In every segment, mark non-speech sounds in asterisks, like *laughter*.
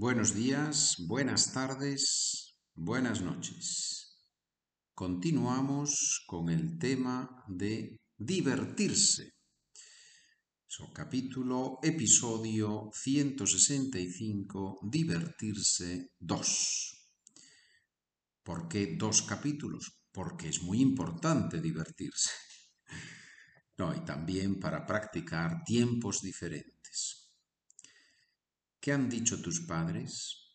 Buenos días, buenas tardes, buenas noches. Continuamos con el tema de divertirse. Capítulo, episodio 165, divertirse 2. ¿Por qué dos capítulos? Porque es muy importante divertirse. *laughs* No, y también para practicar tiempos diferentes. ¿Qué han dicho tus padres?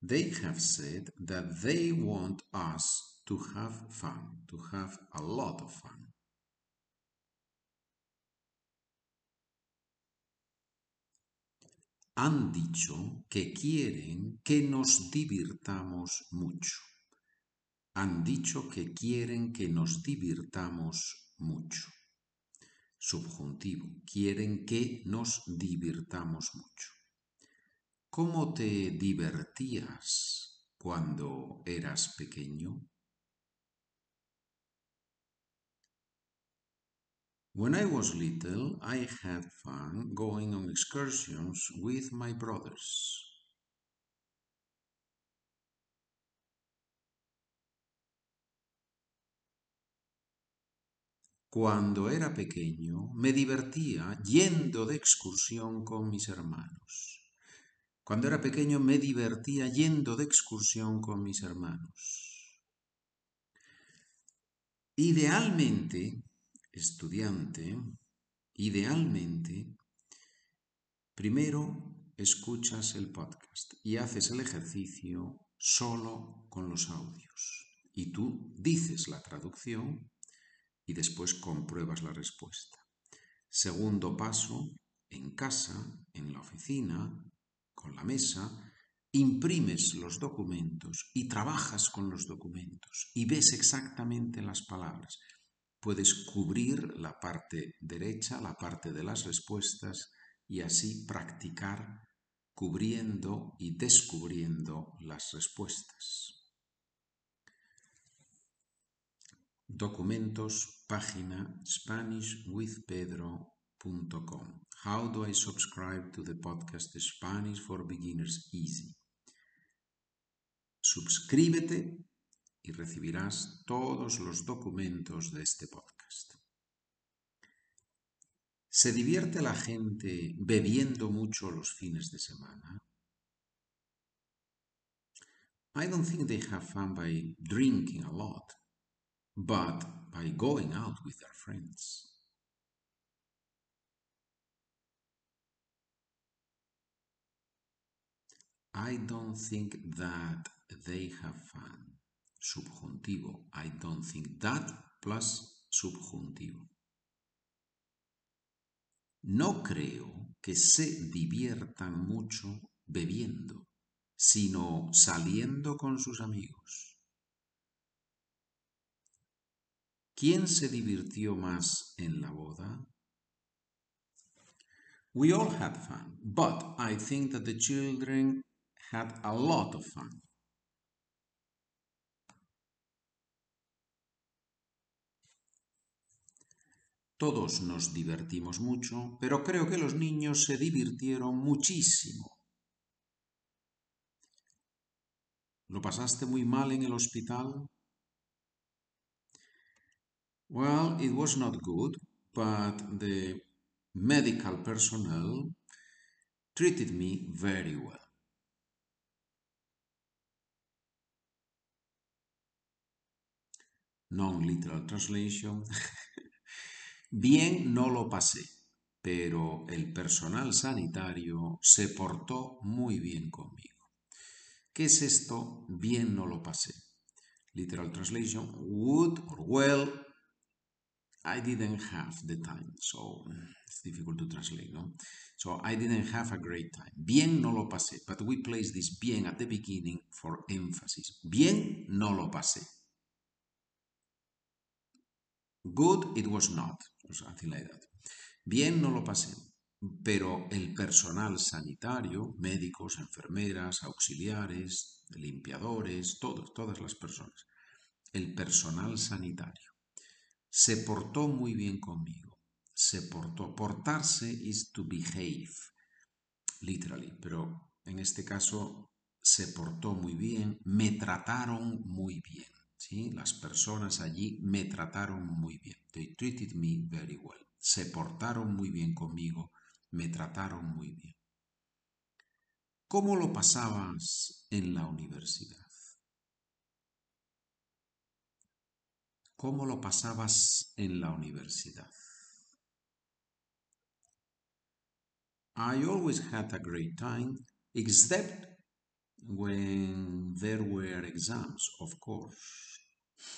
They have said that they want us to have fun, to have a lot of fun. Han dicho que quieren que nos divirtamos mucho. Han dicho que quieren que nos divirtamos mucho subjuntivo. Quieren que nos divirtamos mucho. ¿Cómo te divertías cuando eras pequeño? When I was little, I had fun going on excursions with my brothers. Cuando era pequeño me divertía yendo de excursión con mis hermanos. Cuando era pequeño me divertía yendo de excursión con mis hermanos. Idealmente, estudiante, idealmente, primero escuchas el podcast y haces el ejercicio solo con los audios. Y tú dices la traducción y después compruebas la respuesta. Segundo paso, en casa, en la oficina, con la mesa, imprimes los documentos y trabajas con los documentos y ves exactamente las palabras. Puedes cubrir la parte derecha, la parte de las respuestas y así practicar cubriendo y descubriendo las respuestas. Documentos, página SpanishWithPedro.com. How do I subscribe to the podcast Spanish for Beginners Easy? Suscríbete y recibirás todos los documentos de este podcast. ¿Se divierte la gente bebiendo mucho los fines de semana? I don't think they have fun by drinking a lot but by going out with their friends. I don't think that they have fun. Subjuntivo. I don't think that plus subjuntivo. No creo que se diviertan mucho bebiendo, sino saliendo con sus amigos. ¿Quién se divirtió más en la boda? We all had fun, but I think that the children had a lot of fun. Todos nos divertimos mucho, pero creo que los niños se divirtieron muchísimo. ¿Lo pasaste muy mal en el hospital? Well, it was not good, but the medical personnel treated me very well. Non-literal translation. *laughs* Bien no lo pasé, pero el personal sanitario se portó muy bien conmigo. ¿Qué es esto? Bien no lo pasé. Literal translation, would or well I didn't have the time, so it's difficult to translate, no? So I didn't have a great time. Bien no lo pasé, but we place this bien at the beginning for emphasis. Bien no lo pasé. Good it was not, or something like that. Bien no lo pasé, pero el personal sanitario, médicos, enfermeras, auxiliares, limpiadores, todos, todas las personas, el personal sanitario se portó muy bien conmigo. Se portó. Portarse is to behave. literally, pero en este caso se portó muy bien, me trataron muy bien. ¿sí? Las personas allí me trataron muy bien. They treated me very well. Se portaron muy bien conmigo, me trataron muy bien. ¿Cómo lo pasabas en la universidad? ¿Cómo lo pasabas en la universidad? I always had a great time, except when there were exams, of course.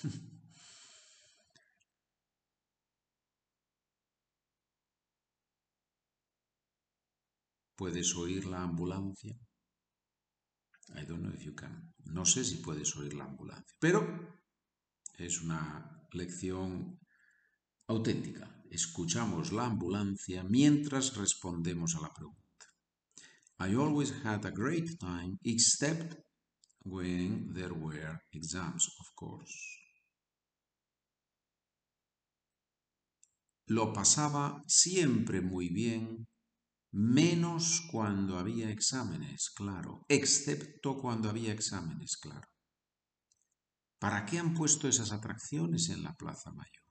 *laughs* ¿Puedes oír la ambulancia? I don't know if you can. No sé si puedes oír la ambulancia, pero es una lección auténtica. Escuchamos la ambulancia mientras respondemos a la pregunta. I always had a great time, except when there were exams, of course. Lo pasaba siempre muy bien, menos cuando había exámenes, claro, excepto cuando había exámenes, claro. ¿Para qué han puesto esas atracciones en la Plaza Mayor?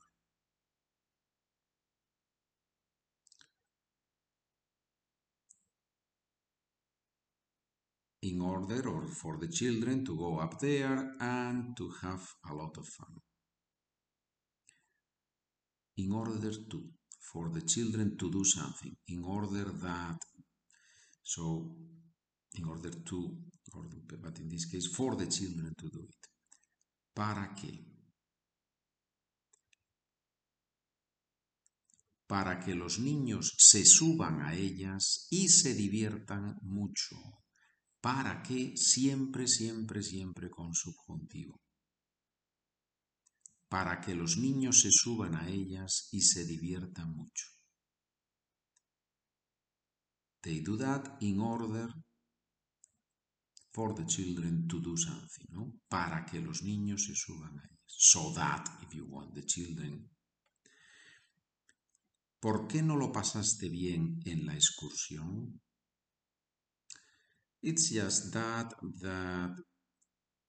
in order or for the children to go up there and to have a lot of fun. In order to, for the children to do something, in order that, so in order to, but in this case, for the children to do it. ¿Para qué? Para que los niños se suban a ellas y se diviertan mucho. ¿Para qué? Siempre, siempre, siempre con subjuntivo. Para que los niños se suban a ellas y se diviertan mucho. They in order for the children to do something, ¿no? Para que los niños se suban a ellas. So that, if you want, the children. ¿Por qué no lo pasaste bien en la excursión? It's just that that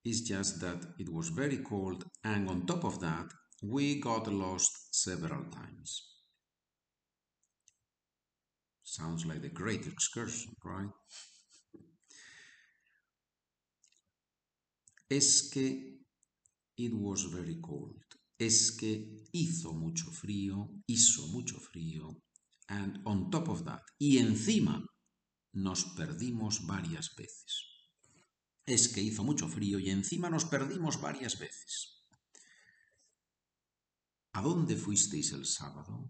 it's just that it was very cold and on top of that we got lost several times. Sounds like a great excursion, right? Es que it was very cold. Es que hizo mucho frío, hizo mucho frío. And on top of that, y encima nos perdimos varias veces. Es que hizo mucho frío y encima nos perdimos varias veces. ¿A dónde fuisteis el sábado?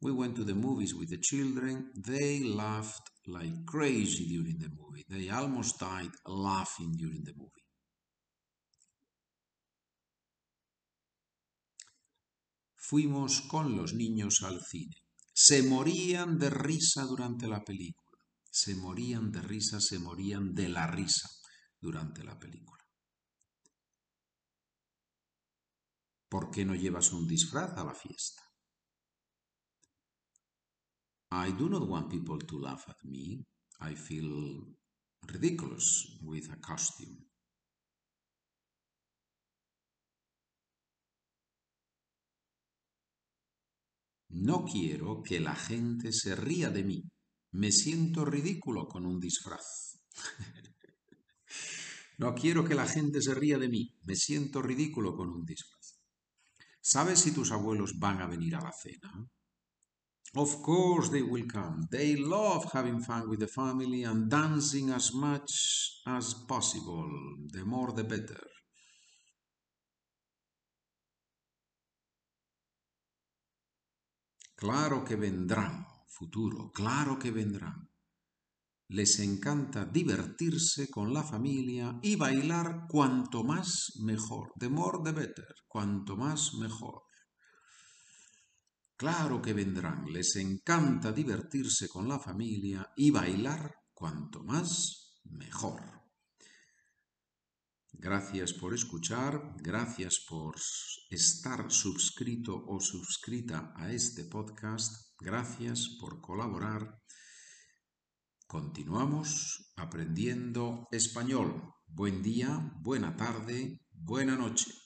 We went to the movies with the children. They laughed like crazy during the movie. They almost died laughing during the movie. Fuimos con los niños al cine. Se morían de risa durante la película. Se morían de risa, se morían de la risa durante la película. ¿Por qué no llevas un disfraz a la fiesta? I do not want people to laugh at me. I feel ridiculous with a costume. No quiero que la gente se ría de mí. Me siento ridículo con un disfraz. *laughs* no quiero que la gente se ría de mí. Me siento ridículo con un disfraz. ¿Sabes si tus abuelos van a venir a la cena? Of course they will come. They love having fun with the family and dancing as much as possible. The more the better. Claro que vendrán, futuro, claro que vendrán. Les encanta divertirse con la familia y bailar cuanto más mejor. The more the better, cuanto más mejor. Claro que vendrán, les encanta divertirse con la familia y bailar cuanto más mejor. Gracias por escuchar, gracias por estar suscrito o suscrita a este podcast, gracias por colaborar Continuamos aprendiendo español. Buen día, buena tarde, buena noche.